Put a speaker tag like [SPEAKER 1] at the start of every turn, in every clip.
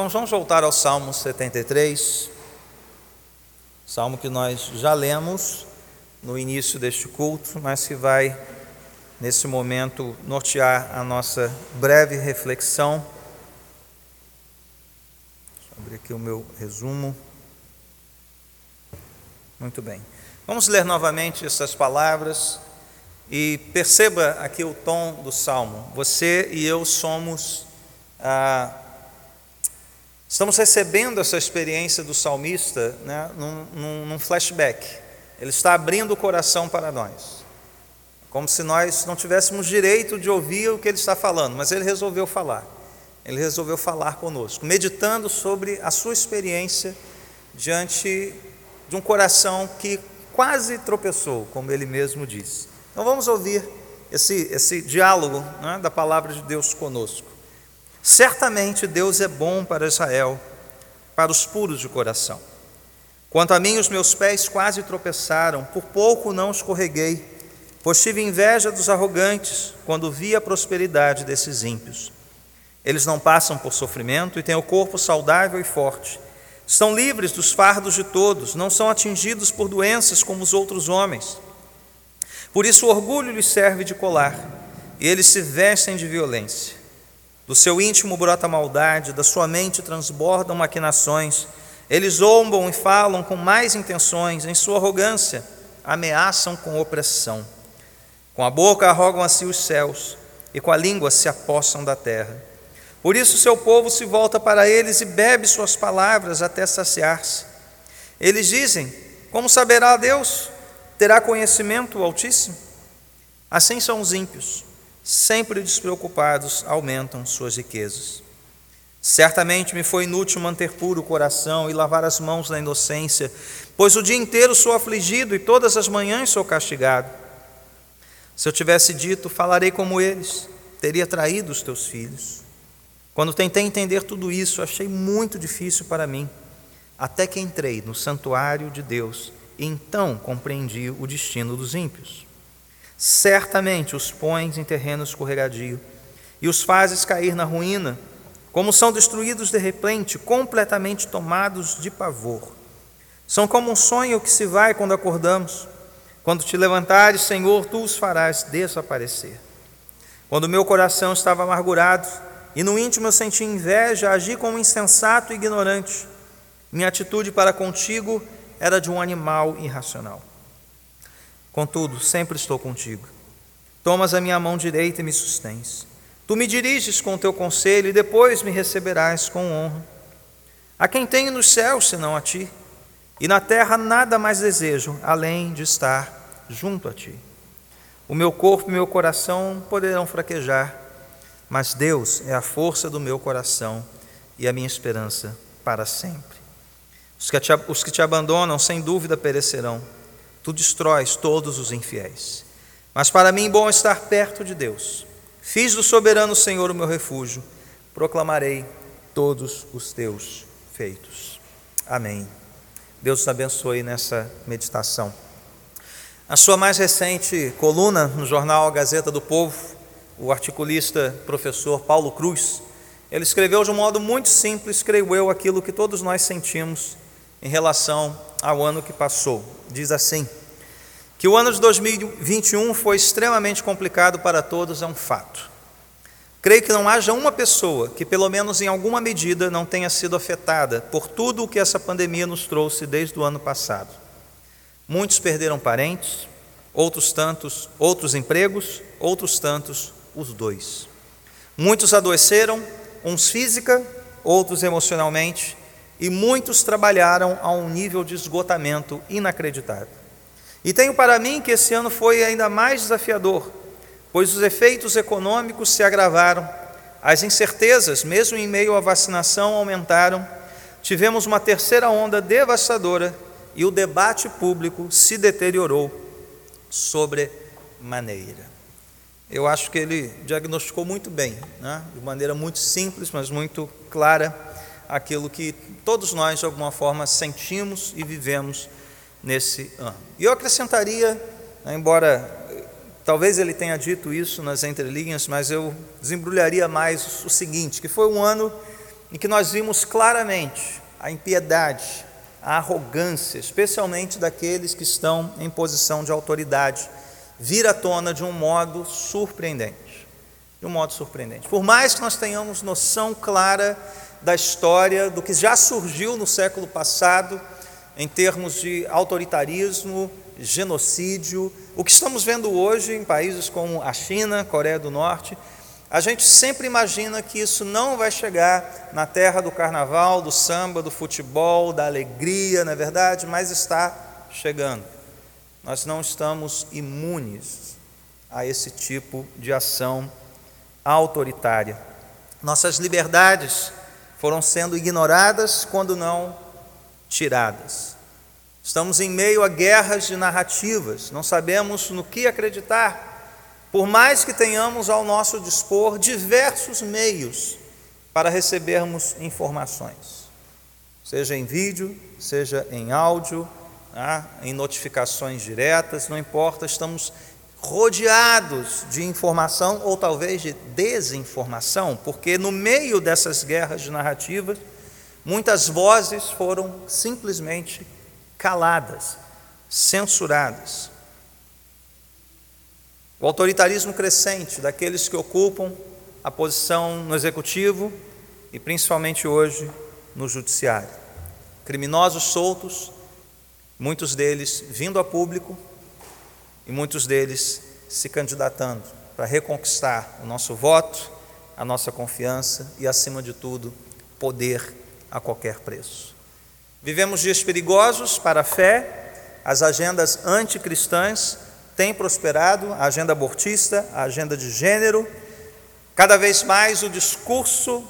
[SPEAKER 1] Irmãos, vamos voltar ao Salmo 73, salmo que nós já lemos no início deste culto, mas que vai, nesse momento, nortear a nossa breve reflexão. Deixa eu abrir aqui o meu resumo. Muito bem. Vamos ler novamente essas palavras e perceba aqui o tom do salmo. Você e eu somos. Ah, Estamos recebendo essa experiência do salmista né, num, num, num, flashback. Ele está abrindo o coração para nós. Como se nós não tivéssemos direito de ouvir o que ele está falando, mas ele resolveu falar. Ele resolveu falar conosco, meditando sobre a sua experiência diante de um coração que quase tropeçou, como ele mesmo disse. Então vamos ouvir esse, esse diálogo né, da palavra de Deus conosco. Certamente Deus é bom para Israel, para os puros de coração. Quanto a mim, os meus pés quase tropeçaram, por pouco não escorreguei, pois tive inveja dos arrogantes quando vi a prosperidade desses ímpios. Eles não passam por sofrimento e têm o corpo saudável e forte. Estão livres dos fardos de todos, não são atingidos por doenças como os outros homens. Por isso o orgulho lhes serve de colar, e eles se vestem de violência. Do seu íntimo brota maldade, da sua mente transbordam maquinações. Eles zombam e falam com mais intenções, em sua arrogância, ameaçam com opressão. Com a boca arrogam a si os céus, e com a língua se apossam da terra. Por isso seu povo se volta para eles e bebe suas palavras até saciar-se. Eles dizem: Como saberá Deus? Terá conhecimento o Altíssimo? Assim são os ímpios sempre despreocupados, aumentam suas riquezas. Certamente me foi inútil manter puro o coração e lavar as mãos na inocência, pois o dia inteiro sou afligido e todas as manhãs sou castigado. Se eu tivesse dito, falarei como eles, teria traído os teus filhos. Quando tentei entender tudo isso, achei muito difícil para mim, até que entrei no santuário de Deus e então compreendi o destino dos ímpios certamente os pões em terreno escorregadio e os fazes cair na ruína, como são destruídos de repente, completamente tomados de pavor. São como um sonho que se vai quando acordamos. Quando te levantares, Senhor, tu os farás desaparecer. Quando meu coração estava amargurado e no íntimo eu senti inveja, agi como insensato e ignorante. Minha atitude para contigo era de um animal irracional. Contudo, sempre estou contigo. Tomas a minha mão direita e me sustens. Tu me diriges com o teu conselho e depois me receberás com honra. A quem tenho nos céus senão a ti, e na terra nada mais desejo além de estar junto a ti. O meu corpo e meu coração poderão fraquejar, mas Deus é a força do meu coração e a minha esperança para sempre. Os que te, os que te abandonam, sem dúvida, perecerão tu destróis todos os infiéis. Mas para mim bom estar perto de Deus. Fiz do soberano Senhor o meu refúgio, proclamarei todos os teus feitos. Amém. Deus te abençoe nessa meditação. A sua mais recente coluna no jornal Gazeta do Povo, o articulista professor Paulo Cruz, ele escreveu de um modo muito simples, creio eu, aquilo que todos nós sentimos em relação ao ano que passou. Diz assim: que o ano de 2021 foi extremamente complicado para todos é um fato. Creio que não haja uma pessoa que, pelo menos em alguma medida, não tenha sido afetada por tudo o que essa pandemia nos trouxe desde o ano passado. Muitos perderam parentes, outros tantos, outros empregos, outros tantos, os dois. Muitos adoeceram, uns física, outros emocionalmente, e muitos trabalharam a um nível de esgotamento inacreditável. E tenho para mim que esse ano foi ainda mais desafiador, pois os efeitos econômicos se agravaram, as incertezas, mesmo em meio à vacinação, aumentaram, tivemos uma terceira onda devastadora e o debate público se deteriorou sobremaneira. Eu acho que ele diagnosticou muito bem, né? de maneira muito simples, mas muito clara aquilo que todos nós, de alguma forma, sentimos e vivemos nesse ano. E eu acrescentaria, né, embora talvez ele tenha dito isso nas entrelinhas, mas eu desembrulharia mais o seguinte: que foi um ano em que nós vimos claramente a impiedade, a arrogância, especialmente daqueles que estão em posição de autoridade, vir à tona de um modo surpreendente. De um modo surpreendente. Por mais que nós tenhamos noção clara da história, do que já surgiu no século passado, em termos de autoritarismo, genocídio, o que estamos vendo hoje em países como a China, Coreia do Norte, a gente sempre imagina que isso não vai chegar na terra do carnaval, do samba, do futebol, da alegria, não é verdade? Mas está chegando. Nós não estamos imunes a esse tipo de ação autoritária. Nossas liberdades foram sendo ignoradas quando não tiradas. Estamos em meio a guerras de narrativas, não sabemos no que acreditar, por mais que tenhamos ao nosso dispor diversos meios para recebermos informações, seja em vídeo, seja em áudio, ah, em notificações diretas, não importa, estamos rodeados de informação ou talvez de desinformação, porque no meio dessas guerras de narrativas, muitas vozes foram simplesmente caladas, censuradas. O autoritarismo crescente daqueles que ocupam a posição no executivo e principalmente hoje no judiciário. Criminosos soltos, muitos deles vindo a público e muitos deles se candidatando para reconquistar o nosso voto, a nossa confiança e, acima de tudo, poder a qualquer preço. Vivemos dias perigosos para a fé, as agendas anticristãs têm prosperado, a agenda abortista, a agenda de gênero, cada vez mais o discurso,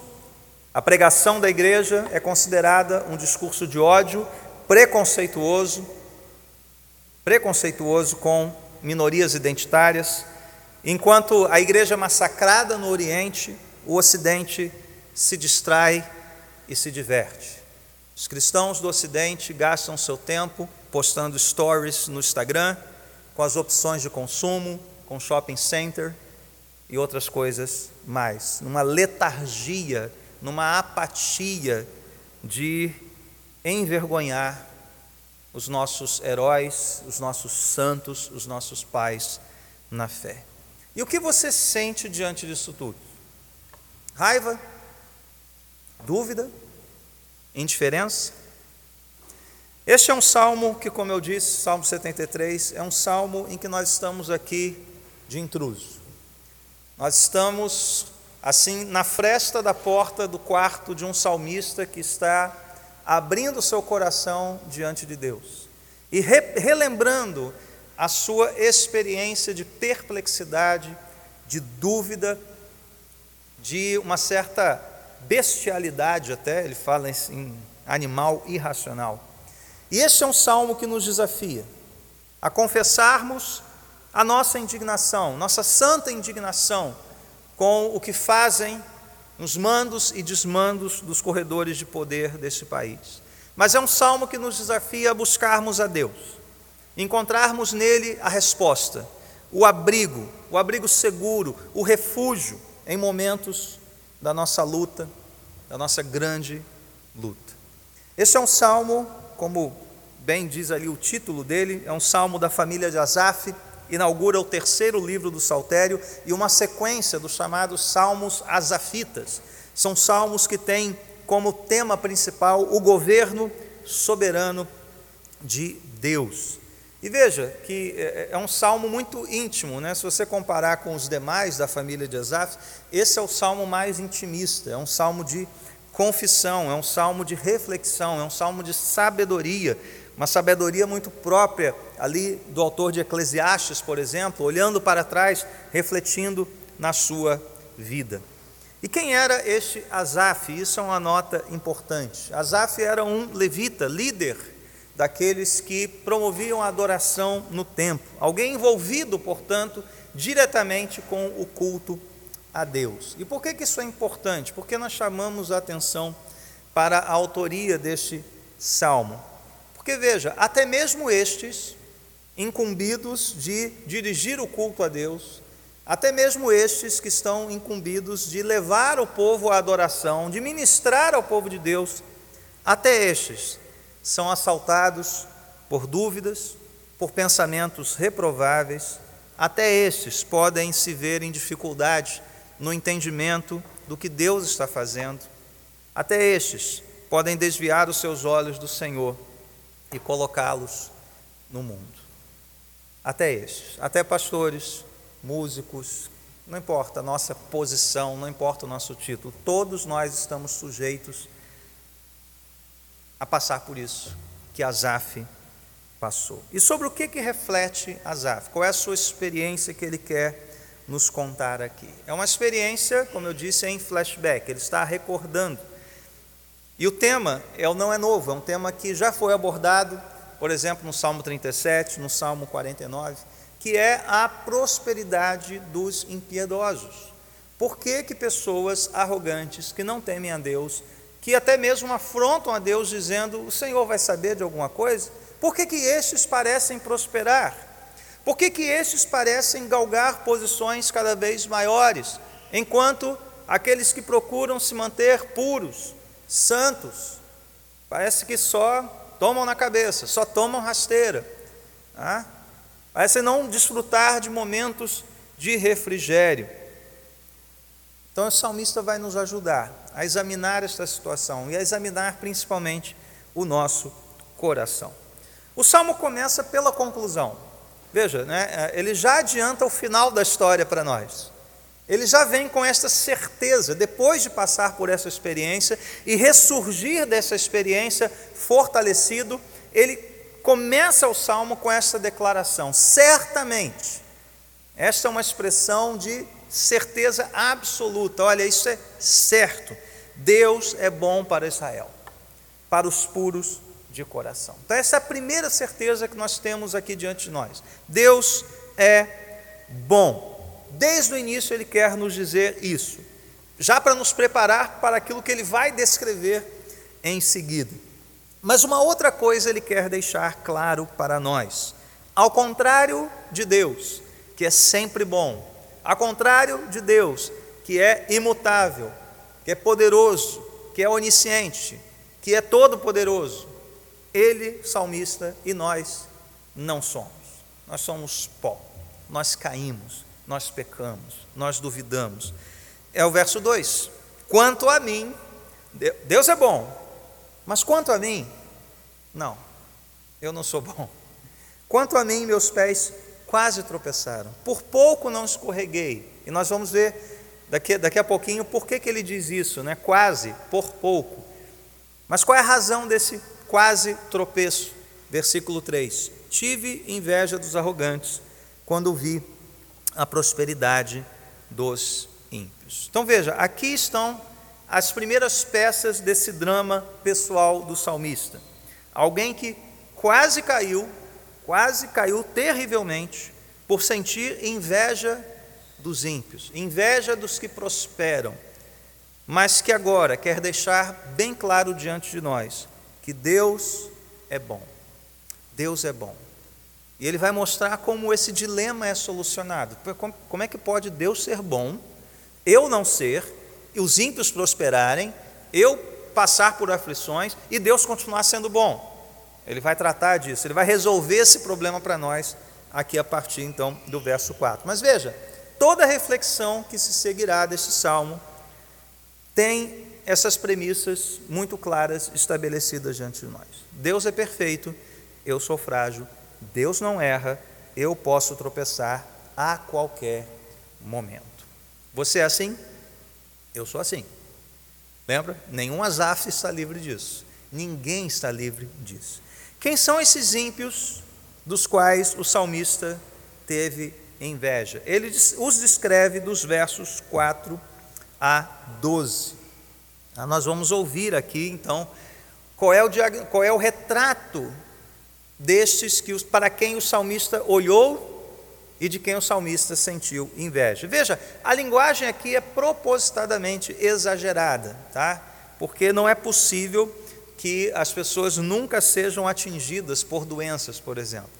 [SPEAKER 1] a pregação da igreja é considerada um discurso de ódio, preconceituoso, preconceituoso com minorias identitárias, enquanto a igreja massacrada no Oriente, o Ocidente se distrai e se diverte. Os cristãos do Ocidente gastam seu tempo postando stories no Instagram, com as opções de consumo, com shopping center e outras coisas mais, numa letargia, numa apatia de envergonhar os nossos heróis, os nossos santos, os nossos pais na fé. E o que você sente diante disso tudo? Raiva? Dúvida? indiferença. Este é um salmo que, como eu disse, Salmo 73, é um salmo em que nós estamos aqui de intruso. Nós estamos, assim, na fresta da porta do quarto de um salmista que está abrindo seu coração diante de Deus e re relembrando a sua experiência de perplexidade, de dúvida, de uma certa bestialidade, até, ele fala em animal irracional. E esse é um salmo que nos desafia a confessarmos a nossa indignação, nossa santa indignação com o que fazem nos mandos e desmandos dos corredores de poder deste país. Mas é um salmo que nos desafia a buscarmos a Deus, encontrarmos nele a resposta, o abrigo, o abrigo seguro, o refúgio em momentos da nossa luta, da nossa grande luta. Esse é um salmo, como bem diz ali o título dele, é um salmo da família de Asaf, inaugura o terceiro livro do Saltério e uma sequência dos chamados salmos asafitas. São salmos que têm como tema principal o governo soberano de Deus. E veja que é, é um salmo muito íntimo, né? se você comparar com os demais da família de Asaf, esse é o salmo mais intimista, é um salmo de confissão, é um salmo de reflexão, é um salmo de sabedoria, uma sabedoria muito própria ali do autor de Eclesiastes, por exemplo, olhando para trás, refletindo na sua vida. E quem era este Asaf? Isso é uma nota importante. Asaf era um levita, líder daqueles que promoviam a adoração no templo. Alguém envolvido, portanto, diretamente com o culto a Deus. E por que, isso é importante? Porque nós chamamos a atenção para a autoria deste salmo. Porque veja, até mesmo estes, incumbidos de dirigir o culto a Deus, até mesmo estes que estão incumbidos de levar o povo à adoração, de ministrar ao povo de Deus, até estes são assaltados por dúvidas, por pensamentos reprováveis, até estes podem se ver em dificuldade no entendimento do que Deus está fazendo, até estes podem desviar os seus olhos do Senhor e colocá-los no mundo. Até estes, até pastores, músicos, não importa a nossa posição, não importa o nosso título, todos nós estamos sujeitos a passar por isso que Azaf passou. E sobre o que, que reflete Azaf? Qual é a sua experiência que ele quer nos contar aqui? É uma experiência, como eu disse, em flashback, ele está recordando. E o tema não é novo, é um tema que já foi abordado, por exemplo, no Salmo 37, no Salmo 49 que é a prosperidade dos impiedosos. Por que, que pessoas arrogantes, que não temem a Deus, que até mesmo afrontam a Deus dizendo: O Senhor vai saber de alguma coisa? Por que, que estes parecem prosperar? Por que, que estes parecem galgar posições cada vez maiores, enquanto aqueles que procuram se manter puros, santos, parece que só tomam na cabeça, só tomam rasteira? Ah? Parece não desfrutar de momentos de refrigério. Então, o salmista vai nos ajudar a examinar esta situação e a examinar principalmente o nosso coração. O salmo começa pela conclusão. Veja, né, ele já adianta o final da história para nós. Ele já vem com esta certeza, depois de passar por essa experiência e ressurgir dessa experiência fortalecido, ele começa o salmo com essa declaração: certamente. Esta é uma expressão de certeza absoluta. Olha, isso é certo. Deus é bom para Israel, para os puros de coração. Então, essa é a primeira certeza que nós temos aqui diante de nós. Deus é bom. Desde o início, Ele quer nos dizer isso, já para nos preparar para aquilo que Ele vai descrever em seguida. Mas uma outra coisa ele quer deixar claro para nós. Ao contrário de Deus, que é sempre bom, ao contrário de Deus, que é imutável, que é poderoso, que é onisciente, que é todo-poderoso, ele, salmista, e nós não somos. Nós somos pó, nós caímos, nós pecamos, nós duvidamos. É o verso 2: Quanto a mim, Deus é bom, mas quanto a mim, não, eu não sou bom. Quanto a mim, meus pés quase tropeçaram. Por pouco não escorreguei. E nós vamos ver daqui, daqui a pouquinho por que, que ele diz isso, né? Quase, por pouco. Mas qual é a razão desse quase tropeço? Versículo 3: Tive inveja dos arrogantes quando vi a prosperidade dos ímpios. Então veja, aqui estão as primeiras peças desse drama pessoal do salmista. Alguém que quase caiu, quase caiu terrivelmente, por sentir inveja dos ímpios, inveja dos que prosperam, mas que agora quer deixar bem claro diante de nós que Deus é bom. Deus é bom. E ele vai mostrar como esse dilema é solucionado. Como é que pode Deus ser bom, eu não ser, e os ímpios prosperarem, eu passar por aflições e Deus continuar sendo bom. Ele vai tratar disso, ele vai resolver esse problema para nós aqui a partir então do verso 4. Mas veja, toda reflexão que se seguirá deste salmo tem essas premissas muito claras estabelecidas diante de nós. Deus é perfeito, eu sou frágil, Deus não erra, eu posso tropeçar a qualquer momento. Você é assim? Eu sou assim. Lembra? Nenhum Azaf está livre disso. Ninguém está livre disso. Quem são esses ímpios dos quais o salmista teve inveja? Ele os descreve dos versos 4 a 12. Ah, nós vamos ouvir aqui, então, qual é o, qual é o retrato destes que, para quem o salmista olhou e de quem o salmista sentiu inveja. Veja, a linguagem aqui é propositadamente exagerada, tá? Porque não é possível que as pessoas nunca sejam atingidas por doenças, por exemplo.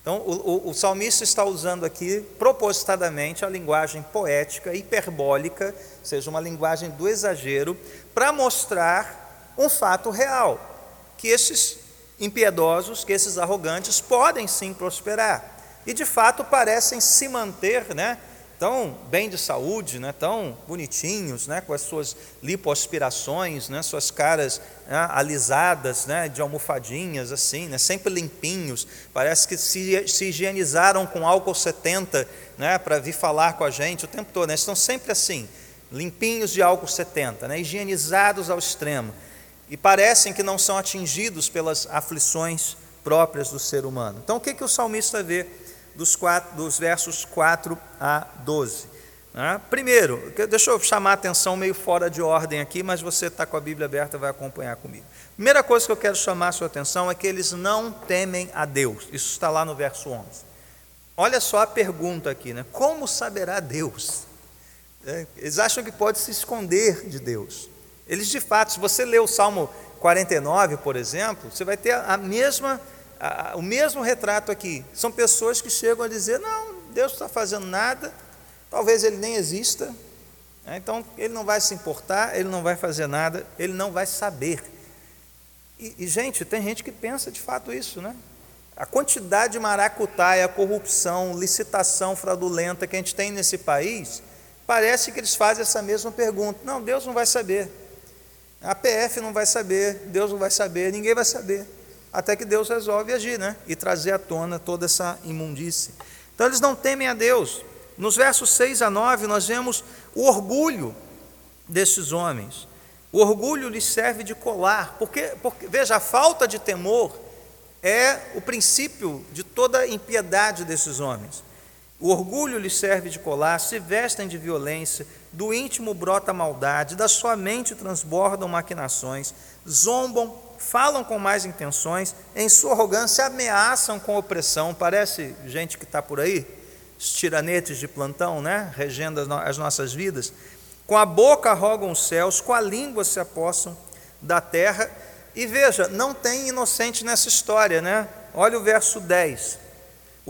[SPEAKER 1] Então, o, o, o, salmista está usando aqui propositadamente a linguagem poética, hiperbólica, ou seja, uma linguagem do exagero, para mostrar um fato real: que esses impiedosos, que esses arrogantes podem sim prosperar. E de fato parecem se manter, né? tão bem de saúde, né, tão bonitinhos, né, com as suas lipoaspirações, né, suas caras né, alisadas, né, de almofadinhas assim, né, sempre limpinhos, parece que se, se higienizaram com álcool 70 né, para vir falar com a gente o tempo todo, né, estão sempre assim, limpinhos de álcool 70, né, higienizados ao extremo, e parecem que não são atingidos pelas aflições próprias do ser humano. Então o que, que o salmista vê? dos, quatro, dos versos 4 a 12. Né? Primeiro, deixa eu chamar a atenção meio fora de ordem aqui, mas você está com a Bíblia aberta vai acompanhar comigo. Primeira coisa que eu quero chamar a sua atenção é que eles não temem a Deus. Isso está lá no verso 11. Olha só a pergunta aqui, né? Como saberá Deus? É, eles acham que pode se esconder de Deus. Eles, de fato, se você ler o Salmo 49, por exemplo, você vai ter a mesma o mesmo retrato aqui. São pessoas que chegam a dizer: não, Deus não está fazendo nada, talvez ele nem exista, né? então ele não vai se importar, ele não vai fazer nada, ele não vai saber. E, e, gente, tem gente que pensa de fato isso, né? A quantidade de maracutaia, corrupção, licitação fraudulenta que a gente tem nesse país, parece que eles fazem essa mesma pergunta. Não, Deus não vai saber. A PF não vai saber, Deus não vai saber, ninguém vai saber até que Deus resolve agir, né? E trazer à tona toda essa imundície. Então eles não temem a Deus. Nos versos 6 a 9, nós vemos o orgulho desses homens. O orgulho lhes serve de colar, porque, porque veja, a falta de temor é o princípio de toda impiedade desses homens. O orgulho lhes serve de colar, se vestem de violência, do íntimo brota maldade, da sua mente transbordam maquinações, zombam falam com mais intenções, em sua arrogância ameaçam com opressão. Parece gente que está por aí, os tiranetes de plantão, né? regendo as nossas vidas. Com a boca rogam os céus, com a língua se apossam da terra. E veja, não tem inocente nessa história, né? Olha o verso 10.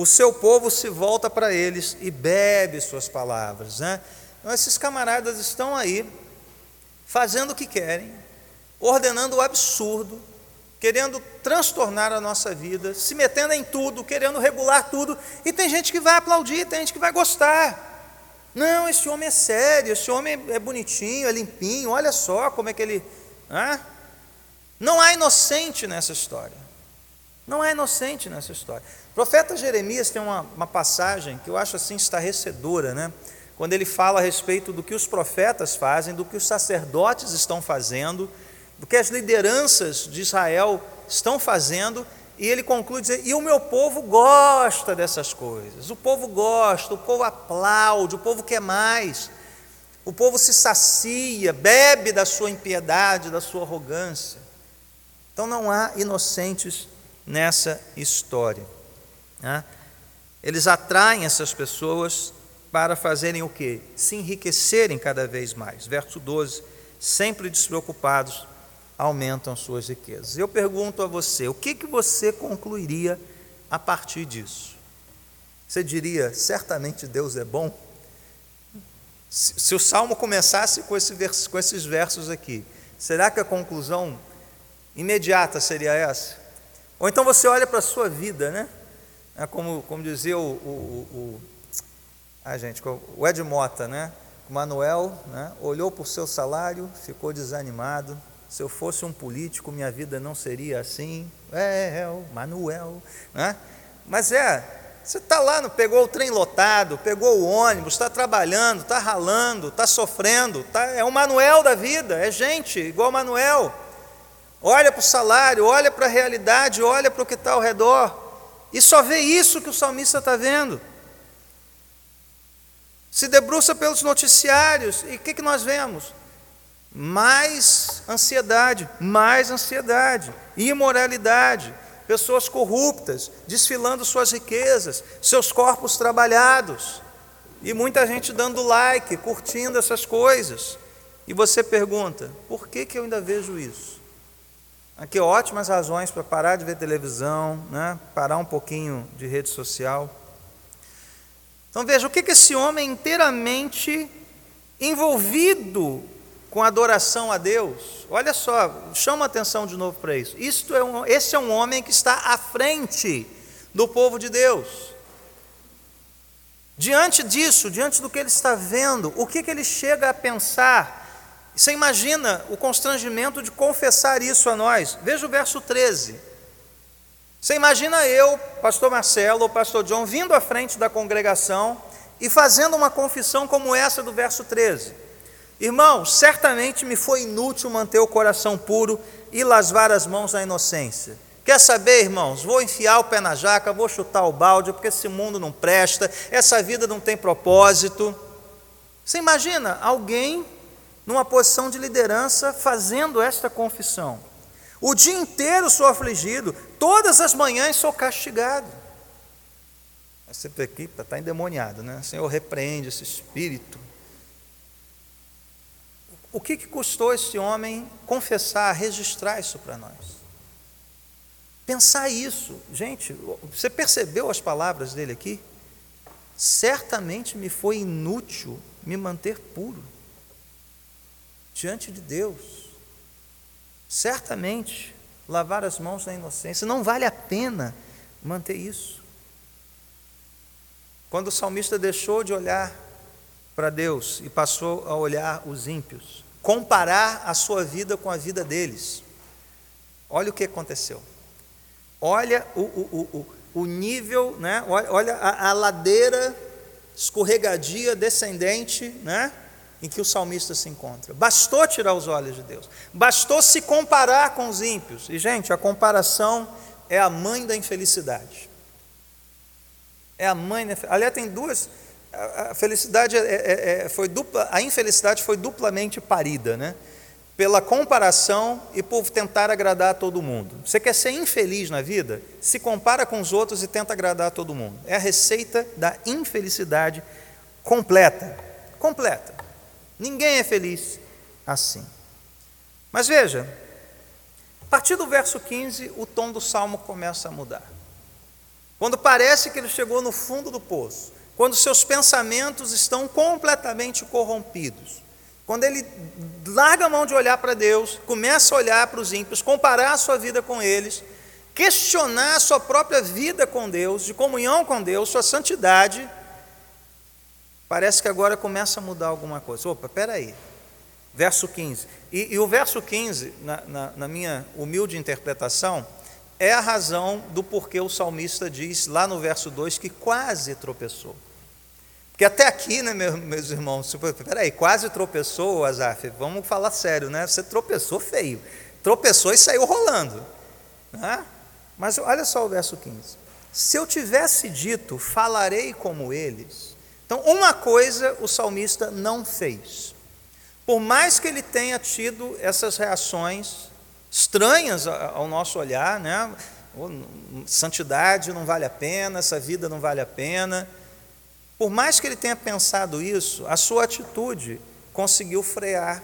[SPEAKER 1] O seu povo se volta para eles e bebe suas palavras, né? Então, esses camaradas estão aí, fazendo o que querem, ordenando o absurdo, querendo transtornar a nossa vida, se metendo em tudo, querendo regular tudo, e tem gente que vai aplaudir, tem gente que vai gostar. Não, esse homem é sério, esse homem é bonitinho, é limpinho, olha só como é que ele. Não há inocente nessa história. Não há inocente nessa história. Profeta Jeremias tem uma, uma passagem que eu acho assim estarrecedora, né? quando ele fala a respeito do que os profetas fazem, do que os sacerdotes estão fazendo do que as lideranças de Israel estão fazendo, e ele conclui dizendo: e o meu povo gosta dessas coisas, o povo gosta, o povo aplaude, o povo quer mais, o povo se sacia, bebe da sua impiedade, da sua arrogância. Então não há inocentes nessa história. Né? Eles atraem essas pessoas para fazerem o quê? Se enriquecerem cada vez mais. Verso 12: sempre despreocupados aumentam suas riquezas. Eu pergunto a você, o que, que você concluiria a partir disso? Você diria, certamente Deus é bom? Se, se o salmo começasse com, esse vers, com esses versos aqui, será que a conclusão imediata seria essa? Ou então você olha para a sua vida, né? É como, como dizia o, o, o, a gente, o Ed Mota, né? Manuel né? olhou para o seu salário, ficou desanimado, se eu fosse um político, minha vida não seria assim. É, é Manuel. Né? Mas é, você está lá, pegou o trem lotado, pegou o ônibus, está trabalhando, está ralando, está sofrendo, tá, é o Manuel da vida, é gente igual Manuel. Olha para o salário, olha para a realidade, olha para o que está ao redor, e só vê isso que o salmista está vendo. Se debruça pelos noticiários, e o que, que nós vemos? mais ansiedade, mais ansiedade, imoralidade, pessoas corruptas, desfilando suas riquezas, seus corpos trabalhados, e muita gente dando like, curtindo essas coisas. E você pergunta: por que, que eu ainda vejo isso? Aqui ótimas razões para parar de ver televisão, né? parar um pouquinho de rede social. Então veja, o que, que esse homem inteiramente envolvido com adoração a Deus, olha só, chama atenção de novo para isso. Isto é um, esse é um homem que está à frente do povo de Deus. Diante disso, diante do que ele está vendo, o que, que ele chega a pensar? Você imagina o constrangimento de confessar isso a nós. Veja o verso 13. Você imagina eu, pastor Marcelo ou pastor John, vindo à frente da congregação e fazendo uma confissão como essa do verso 13. Irmão, certamente me foi inútil manter o coração puro e lavar as mãos na inocência. Quer saber, irmãos? Vou enfiar o pé na jaca, vou chutar o balde, porque esse mundo não presta, essa vida não tem propósito. Você imagina alguém numa posição de liderança fazendo esta confissão? O dia inteiro sou afligido, todas as manhãs sou castigado. Você aqui está endemoniado, né? Senhor, repreende esse espírito o que, que custou esse homem confessar, registrar isso para nós? Pensar isso, gente, você percebeu as palavras dele aqui? Certamente me foi inútil me manter puro diante de Deus. Certamente lavar as mãos na inocência, não vale a pena manter isso. Quando o salmista deixou de olhar para Deus e passou a olhar os ímpios, comparar a sua vida com a vida deles. Olha o que aconteceu. Olha o, o, o, o nível, né? olha a, a ladeira escorregadia descendente, né? Em que o salmista se encontra. Bastou tirar os olhos de Deus, bastou se comparar com os ímpios. E, gente, a comparação é a mãe da infelicidade. É a mãe da Aliás, tem duas, a felicidade é, é, é, foi dupla, a infelicidade foi duplamente parida, né? Pela comparação e por tentar agradar a todo mundo. Você quer ser infeliz na vida? Se compara com os outros e tenta agradar a todo mundo. É a receita da infelicidade completa. Completa. Ninguém é feliz assim. Mas veja, a partir do verso 15, o tom do salmo começa a mudar. Quando parece que ele chegou no fundo do poço, quando seus pensamentos estão completamente corrompidos. Quando ele larga a mão de olhar para Deus, começa a olhar para os ímpios, comparar a sua vida com eles, questionar a sua própria vida com Deus, de comunhão com Deus, sua santidade, parece que agora começa a mudar alguma coisa. Opa, peraí. Verso 15. E, e o verso 15, na, na, na minha humilde interpretação, é a razão do porquê o salmista diz lá no verso 2 que quase tropeçou. Porque até aqui, né, meus irmãos, peraí, quase tropeçou, Azaf, vamos falar sério, né? Você tropeçou feio, tropeçou e saiu rolando. Né? Mas olha só o verso 15: se eu tivesse dito, falarei como eles. Então, uma coisa o salmista não fez. Por mais que ele tenha tido essas reações estranhas ao nosso olhar, né? Santidade não vale a pena, essa vida não vale a pena por mais que ele tenha pensado isso, a sua atitude conseguiu frear,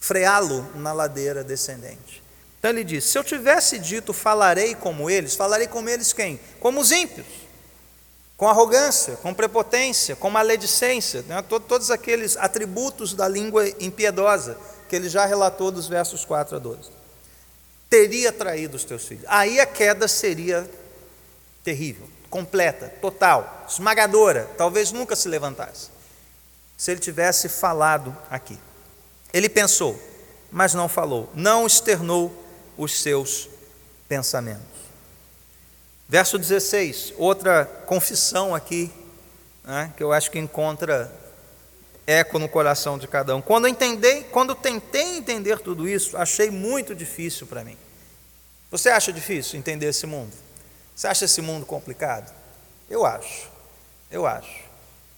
[SPEAKER 1] freá-lo na ladeira descendente. Então ele diz: Se eu tivesse dito falarei como eles, falarei como eles quem? Como os ímpios, com arrogância, com prepotência, com maledicência, né? todos aqueles atributos da língua impiedosa que ele já relatou dos versos 4 a 12. Teria traído os teus filhos. Aí a queda seria terrível completa, total, esmagadora, talvez nunca se levantasse. Se ele tivesse falado aqui. Ele pensou, mas não falou, não externou os seus pensamentos. Verso 16, outra confissão aqui, né, que eu acho que encontra eco no coração de cada um. Quando, entendei, quando tentei entender tudo isso, achei muito difícil para mim. Você acha difícil entender esse mundo? Você acha esse mundo complicado? Eu acho, eu acho.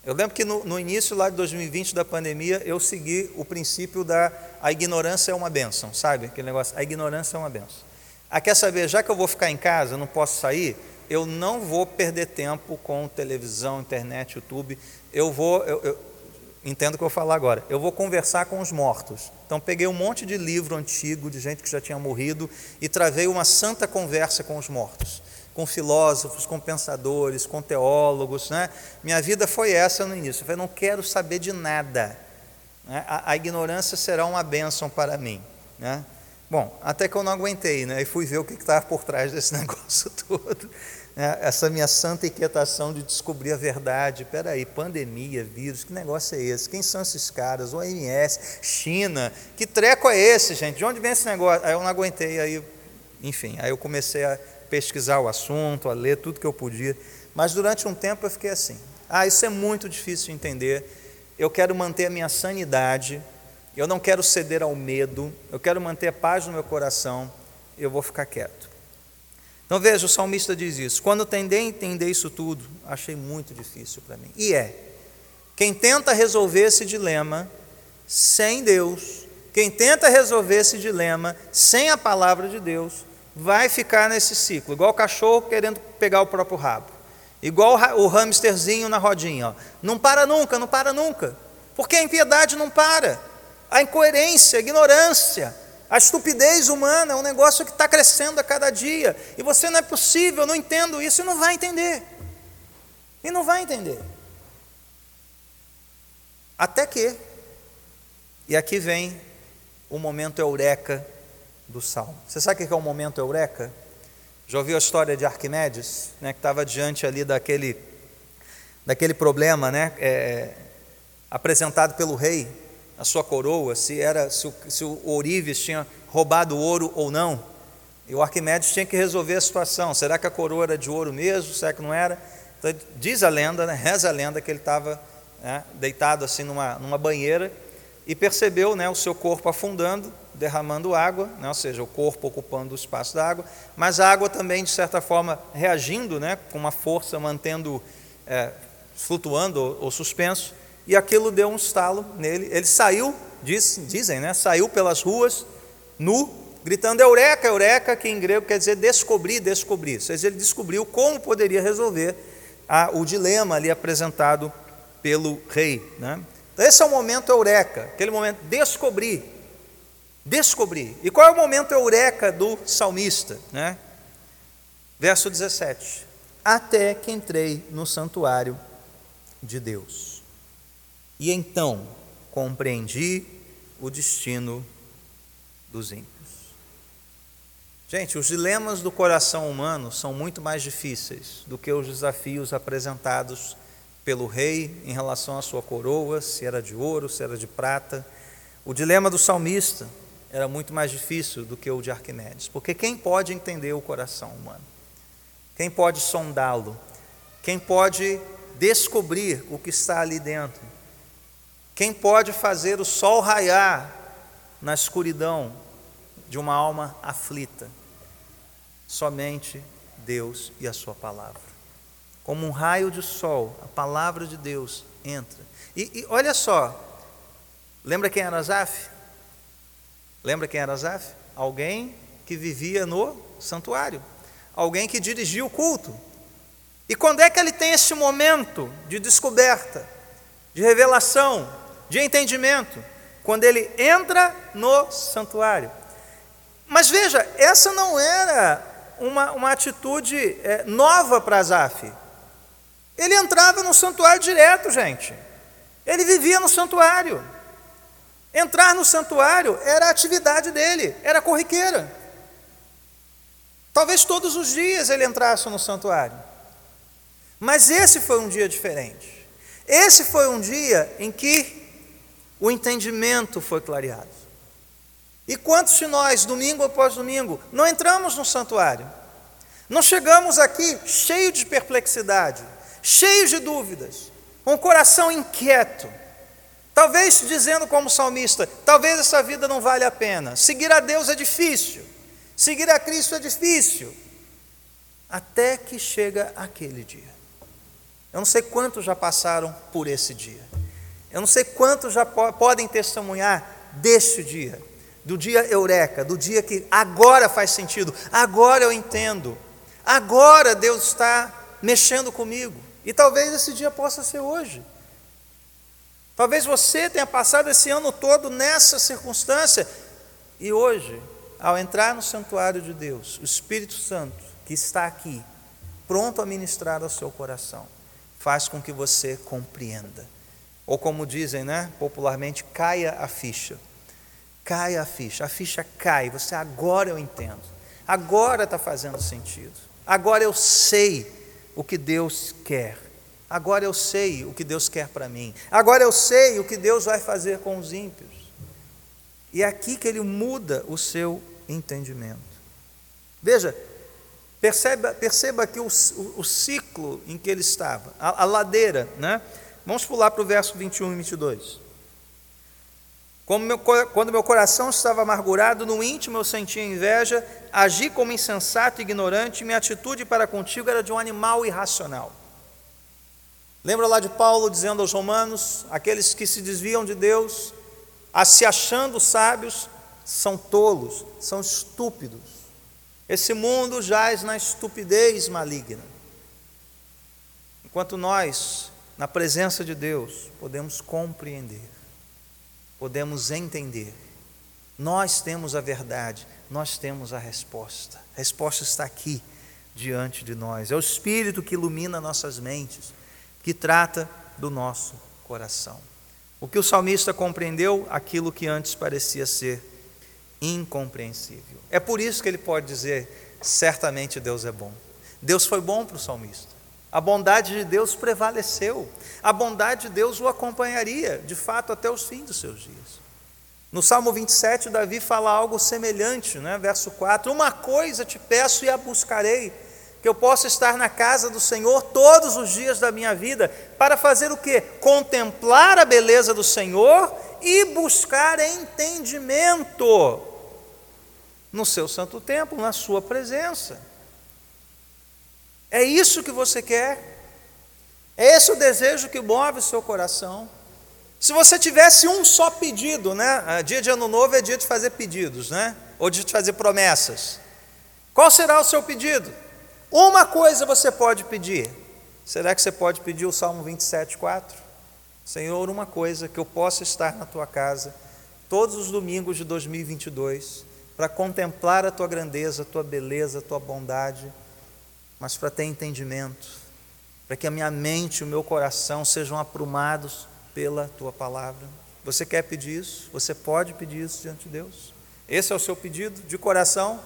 [SPEAKER 1] Eu lembro que no, no, início lá de 2020 da pandemia, eu segui o princípio da a ignorância é uma benção, sabe? Aquele negócio, a ignorância é uma benção. Ah, quer saber, já que eu vou ficar em casa, não posso sair, eu não vou perder tempo com televisão, internet, YouTube. Eu vou, eu, eu, entendo o que eu vou falar agora. Eu vou conversar com os mortos. Então peguei um monte de livro antigo de gente que já tinha morrido e travei uma santa conversa com os mortos, com filósofos, com pensadores, com teólogos, né? Minha vida foi essa no início. Eu falei, não quero saber de nada. Né? A, a, ignorância será uma bênção para mim, né? Bom, até que eu não aguentei, né? E fui ver o que estava por trás desse negócio todo né, essa minha santa inquietação de descobrir a verdade. Espera aí, pandemia, vírus, que negócio é esse? Quem são esses caras? OMS, China, que treco é esse, gente? De onde vem esse negócio? Aí eu não aguentei, aí, enfim, aí eu comecei a pesquisar o assunto, a ler tudo que eu podia. Mas durante um tempo eu fiquei assim: ah, isso é muito difícil de entender. Eu quero manter a minha sanidade, eu não quero ceder ao medo, eu quero manter a paz no meu coração, eu vou ficar quieto. Então veja, o salmista diz isso. Quando tentei entender isso tudo, achei muito difícil para mim. E é. Quem tenta resolver esse dilema sem Deus, quem tenta resolver esse dilema sem a palavra de Deus, vai ficar nesse ciclo, igual o cachorro querendo pegar o próprio rabo, igual o hamsterzinho na rodinha. Ó. Não para nunca, não para nunca, porque a impiedade não para, a incoerência, a ignorância, a estupidez humana é um negócio que está crescendo a cada dia. E você não é possível, não entendo isso, e não vai entender. E não vai entender. Até que, e aqui vem o momento eureka do salmo. Você sabe o que é o momento eureka? Já ouviu a história de Arquimedes, né, que estava diante ali daquele, daquele problema né, é, apresentado pelo rei a sua coroa, se era se o, se o Ourives tinha roubado ouro ou não. E o Arquimedes tinha que resolver a situação. Será que a coroa era de ouro mesmo? Será que não era? Então, diz a lenda, né, reza a lenda que ele estava né, deitado assim numa, numa banheira e percebeu né, o seu corpo afundando, derramando água, né, ou seja, o corpo ocupando o espaço da água, mas a água também, de certa forma, reagindo né, com uma força, mantendo, é, flutuando ou, ou suspenso e aquilo deu um estalo nele. Ele saiu, diz, dizem, né? Saiu pelas ruas, nu, gritando Eureka, Eureka, que em grego quer dizer descobrir, descobrir. Ou seja, ele descobriu como poderia resolver a, o dilema ali apresentado pelo rei. Né? Então, esse é o momento Eureka, aquele momento descobrir. Descobrir. E qual é o momento Eureka do salmista? Né? Verso 17: Até que entrei no santuário de Deus. E então compreendi o destino dos ímpios. Gente, os dilemas do coração humano são muito mais difíceis do que os desafios apresentados pelo rei em relação à sua coroa, se era de ouro, se era de prata. O dilema do salmista era muito mais difícil do que o de Arquimedes, porque quem pode entender o coração humano? Quem pode sondá-lo? Quem pode descobrir o que está ali dentro? Quem pode fazer o sol raiar na escuridão de uma alma aflita? Somente Deus e a Sua palavra. Como um raio de sol, a palavra de Deus entra. E, e olha só, lembra quem era Zaf? Lembra quem era Zaf? Alguém que vivia no santuário, alguém que dirigia o culto. E quando é que ele tem esse momento de descoberta, de revelação, de entendimento, quando ele entra no santuário. Mas veja, essa não era uma, uma atitude é, nova para Azaf. Ele entrava no santuário direto, gente. Ele vivia no santuário. Entrar no santuário era a atividade dele, era corriqueira. Talvez todos os dias ele entrasse no santuário. Mas esse foi um dia diferente. Esse foi um dia em que o entendimento foi clareado. E quantos de nós, domingo após domingo, não entramos no santuário? Não chegamos aqui cheio de perplexidade, cheios de dúvidas, com o coração inquieto, talvez dizendo como salmista: talvez essa vida não vale a pena, seguir a Deus é difícil, seguir a Cristo é difícil, até que chega aquele dia. Eu não sei quantos já passaram por esse dia. Eu não sei quantos já podem testemunhar deste dia, do dia eureka, do dia que agora faz sentido, agora eu entendo, agora Deus está mexendo comigo. E talvez esse dia possa ser hoje. Talvez você tenha passado esse ano todo nessa circunstância e hoje, ao entrar no santuário de Deus, o Espírito Santo que está aqui, pronto a ministrar ao seu coração, faz com que você compreenda. Ou como dizem, né, popularmente, caia a ficha. Caia a ficha, a ficha cai, você agora eu entendo. Agora está fazendo sentido. Agora eu sei o que Deus quer. Agora eu sei o que Deus quer para mim. Agora eu sei o que Deus vai fazer com os ímpios. E é aqui que ele muda o seu entendimento. Veja, perceba, perceba aqui o, o, o ciclo em que ele estava, a, a ladeira, né? Vamos pular para o verso 21 e 22. Meu, quando meu coração estava amargurado, no íntimo eu sentia inveja, agi como insensato e ignorante, minha atitude para contigo era de um animal irracional. Lembra lá de Paulo dizendo aos romanos: aqueles que se desviam de Deus, a se achando sábios, são tolos, são estúpidos. Esse mundo jaz na estupidez maligna. Enquanto nós, na presença de Deus, podemos compreender, podemos entender. Nós temos a verdade, nós temos a resposta. A resposta está aqui diante de nós. É o Espírito que ilumina nossas mentes que trata do nosso coração. O que o salmista compreendeu, aquilo que antes parecia ser incompreensível. É por isso que ele pode dizer: certamente Deus é bom. Deus foi bom para o salmista. A bondade de Deus prevaleceu. A bondade de Deus o acompanharia, de fato, até os fins dos seus dias. No Salmo 27, Davi fala algo semelhante, né? verso 4: Uma coisa te peço e a buscarei que eu possa estar na casa do Senhor todos os dias da minha vida, para fazer o que? Contemplar a beleza do Senhor e buscar entendimento no seu santo templo, na sua presença. É isso que você quer? É esse o desejo que move o seu coração? Se você tivesse um só pedido, né? Ah, dia de ano novo é dia de fazer pedidos, né? Ou de fazer promessas. Qual será o seu pedido? Uma coisa você pode pedir. Será que você pode pedir o Salmo 27, 4? Senhor, uma coisa que eu possa estar na tua casa todos os domingos de 2022 para contemplar a tua grandeza, a tua beleza, a tua bondade, mas para ter entendimento, para que a minha mente e o meu coração sejam aprumados pela tua palavra. Você quer pedir isso? Você pode pedir isso diante de Deus? Esse é o seu pedido de coração,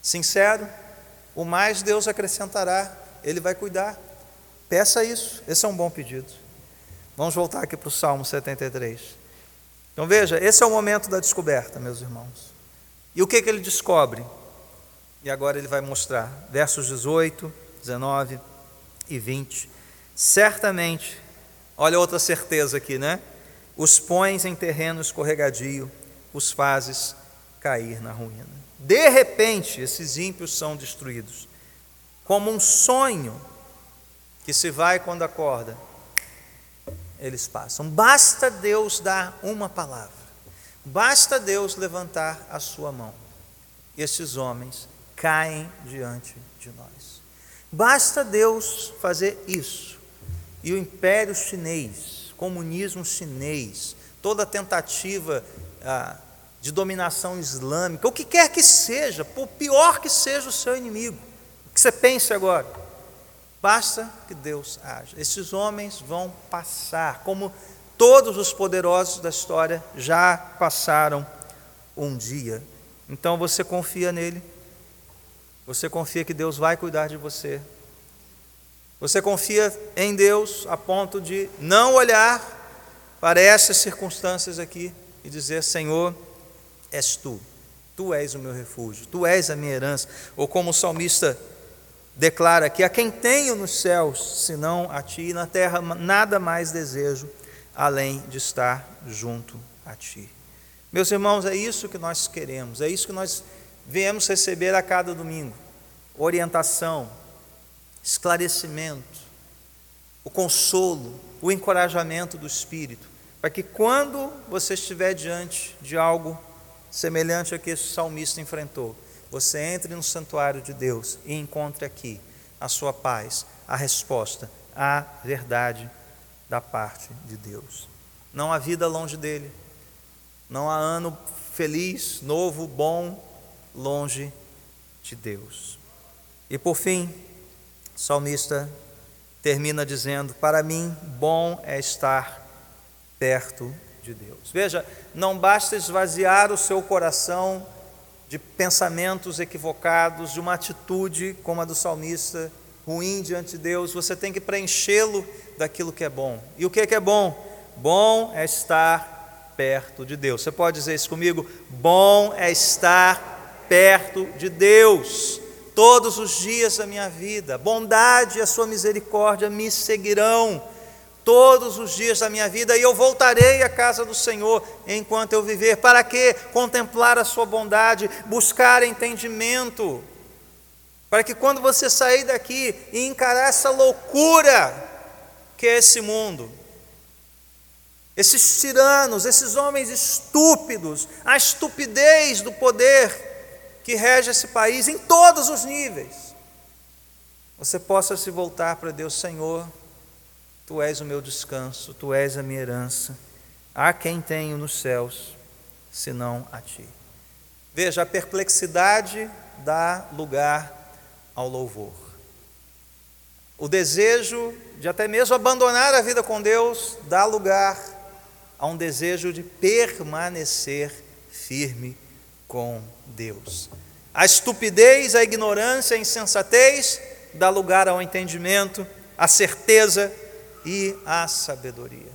[SPEAKER 1] sincero? o mais Deus acrescentará, Ele vai cuidar. Peça isso, esse é um bom pedido. Vamos voltar aqui para o Salmo 73. Então veja, esse é o momento da descoberta, meus irmãos. E o que, que ele descobre? E agora ele vai mostrar, versos 18, 19 e 20. Certamente, olha outra certeza aqui, né? Os pões em terreno escorregadio, os fazes cair na ruína. De repente, esses ímpios são destruídos, como um sonho que se vai quando acorda. Eles passam. Basta Deus dar uma palavra, basta Deus levantar a sua mão. Esses homens caem diante de nós. Basta Deus fazer isso. E o império chinês, comunismo chinês, toda tentativa ah, de dominação islâmica, o que quer que seja, por pior que seja o seu inimigo, o que você pense agora, basta que Deus haja. Esses homens vão passar, como todos os poderosos da história já passaram um dia. Então você confia nele, você confia que Deus vai cuidar de você, você confia em Deus a ponto de não olhar para essas circunstâncias aqui e dizer: Senhor, és tu. Tu és o meu refúgio, tu és a minha herança. Ou como o salmista declara que a quem tenho nos céus, senão a ti, e na terra nada mais desejo além de estar junto a ti. Meus irmãos, é isso que nós queremos, é isso que nós viemos receber a cada domingo: orientação, esclarecimento, o consolo, o encorajamento do Espírito, para que quando você estiver diante de algo semelhante ao que esse salmista enfrentou. Você entre no santuário de Deus e encontre aqui a sua paz, a resposta, a verdade da parte de Deus. não há vida longe dele, não há ano feliz, novo, bom, longe de Deus. E por fim, o salmista termina dizendo: Para mim, bom é estar perto de Deus. Veja, não basta esvaziar o seu coração de pensamentos equivocados, de uma atitude como a do salmista, ruim diante de Deus, você tem que preenchê-lo daquilo que é bom. E o que é que é bom? Bom é estar perto de Deus. Você pode dizer isso comigo? Bom é estar perto de Deus todos os dias da minha vida. Bondade e a sua misericórdia me seguirão todos os dias da minha vida e eu voltarei à casa do Senhor enquanto eu viver. Para que contemplar a sua bondade, buscar entendimento, para que quando você sair daqui e encarar essa loucura que é esse mundo, esses tiranos, esses homens estúpidos, a estupidez do poder que rege esse país em todos os níveis, você possa se voltar para Deus, Senhor Tu és o meu descanso, tu és a minha herança. Há quem tenho nos céus, senão a ti. Veja, a perplexidade dá lugar ao louvor. O desejo de até mesmo abandonar a vida com Deus dá lugar a um desejo de permanecer firme com Deus. A estupidez, a ignorância, a insensatez dá lugar ao entendimento, à certeza e a sabedoria.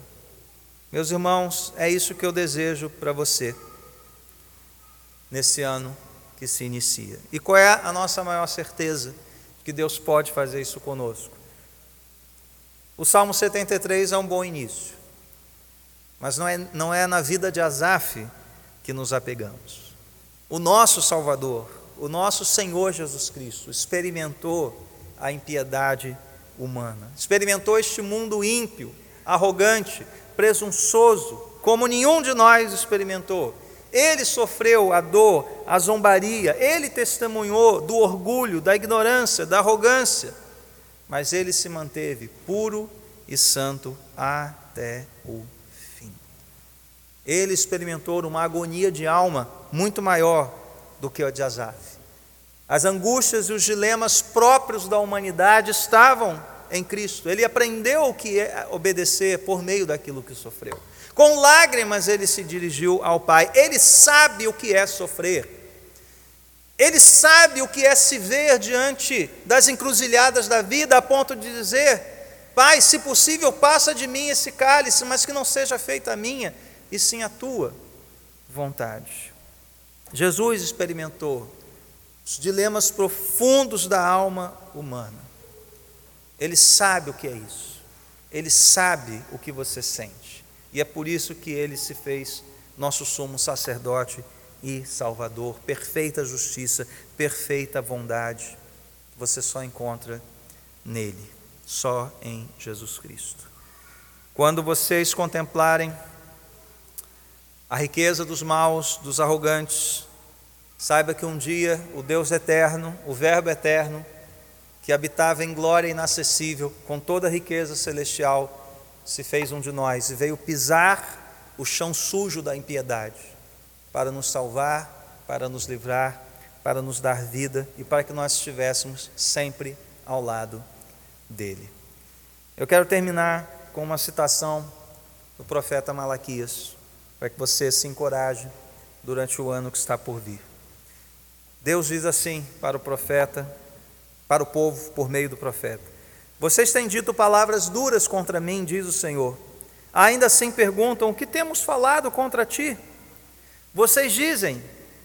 [SPEAKER 1] Meus irmãos, é isso que eu desejo para você nesse ano que se inicia. E qual é a nossa maior certeza que Deus pode fazer isso conosco? O Salmo 73 é um bom início, mas não é, não é na vida de Asaf que nos apegamos. O nosso Salvador, o nosso Senhor Jesus Cristo, experimentou a impiedade humana. Experimentou este mundo ímpio, arrogante, presunçoso, como nenhum de nós experimentou. Ele sofreu a dor, a zombaria, ele testemunhou do orgulho, da ignorância, da arrogância, mas ele se manteve puro e santo até o fim. Ele experimentou uma agonia de alma muito maior do que a de Asaf. As angústias e os dilemas próprios da humanidade estavam em Cristo. Ele aprendeu o que é obedecer por meio daquilo que sofreu. Com lágrimas ele se dirigiu ao Pai. Ele sabe o que é sofrer. Ele sabe o que é se ver diante das encruzilhadas da vida, a ponto de dizer: Pai, se possível, passa de mim esse cálice, mas que não seja feita a minha, e sim a tua vontade. Jesus experimentou os dilemas profundos da alma humana. Ele sabe o que é isso. Ele sabe o que você sente. E é por isso que ele se fez nosso sumo sacerdote e salvador. Perfeita justiça, perfeita bondade. Você só encontra nele, só em Jesus Cristo. Quando vocês contemplarem a riqueza dos maus, dos arrogantes, Saiba que um dia o Deus eterno, o Verbo eterno, que habitava em glória inacessível, com toda a riqueza celestial, se fez um de nós e veio pisar o chão sujo da impiedade para nos salvar, para nos livrar, para nos dar vida e para que nós estivéssemos sempre ao lado dele. Eu quero terminar com uma citação do profeta Malaquias, para que você se encoraje durante o ano que está por vir. Deus diz assim para o profeta, para o povo por meio do profeta: Vocês têm dito palavras duras contra mim, diz o Senhor. Ainda assim perguntam: O que temos falado contra ti? Vocês dizem: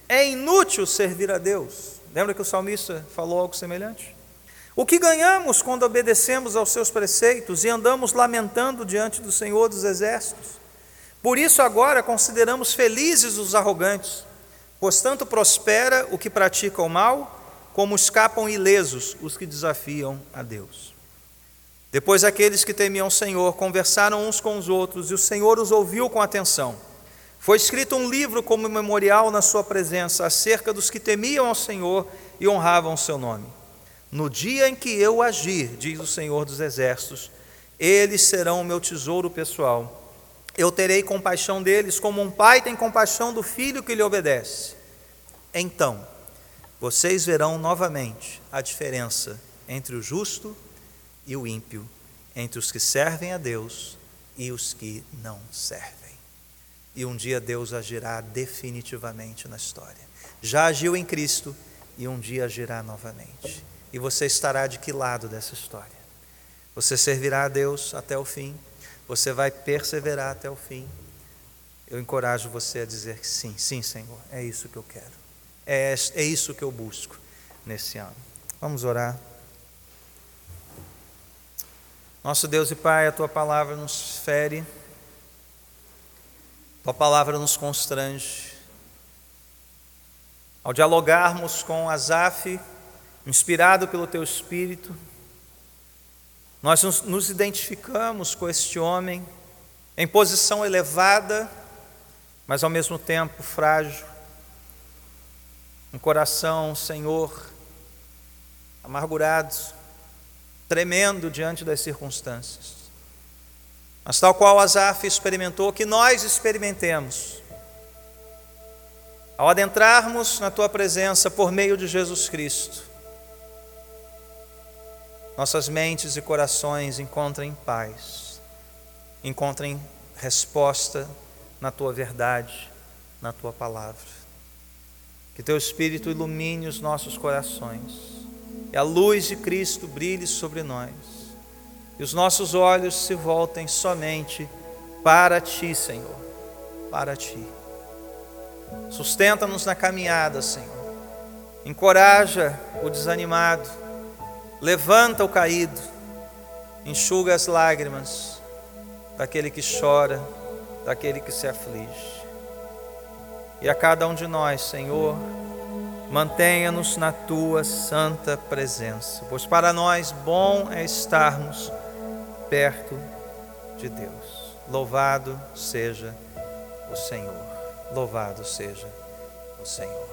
[SPEAKER 1] É inútil servir a Deus. Lembra que o salmista falou algo semelhante? O que ganhamos quando obedecemos aos seus preceitos e andamos lamentando diante do Senhor dos exércitos? Por isso agora consideramos felizes os arrogantes Pois tanto prospera o que pratica o mal, como escapam ilesos os que desafiam a Deus. Depois aqueles que temiam o Senhor conversaram uns com os outros, e o Senhor os ouviu com atenção. Foi escrito um livro como memorial na sua presença acerca dos que temiam ao Senhor e honravam o seu nome. No dia em que eu agir, diz o Senhor dos Exércitos, eles serão o meu tesouro pessoal, eu terei compaixão deles, como um pai tem compaixão do filho que lhe obedece. Então, vocês verão novamente a diferença entre o justo e o ímpio, entre os que servem a Deus e os que não servem. E um dia Deus agirá definitivamente na história. Já agiu em Cristo e um dia agirá novamente. E você estará de que lado dessa história? Você servirá a Deus até o fim? Você vai perseverar até o fim? Eu encorajo você a dizer que sim, sim, Senhor, é isso que eu quero. É, é isso que eu busco nesse ano. Vamos orar. Nosso Deus e Pai, a tua palavra nos fere, tua palavra nos constrange. Ao dialogarmos com Asaf, inspirado pelo teu espírito, nós nos, identificamos com este homem em posição elevada, mas ao mesmo tempo frágil. Um coração, Senhor, amargurado, tremendo diante das circunstâncias. Mas tal qual Asaf experimentou, que nós experimentemos. Ao adentrarmos na tua presença por meio de Jesus Cristo, nossas mentes e corações encontrem paz, encontrem resposta na tua verdade, na tua palavra. Que teu Espírito ilumine os nossos corações, e a luz de Cristo brilhe sobre nós, e os nossos olhos se voltem somente para ti, Senhor, para ti. Sustenta-nos na caminhada, Senhor. Encoraja o desanimado levanta o caído, enxuga as lágrimas daquele que chora, daquele que se aflige. E a cada um de nós, Senhor, mantenha-nos na tua santa presença, pois para nós bom é estarmos perto de Deus. Louvado seja o Senhor, louvado seja o Senhor.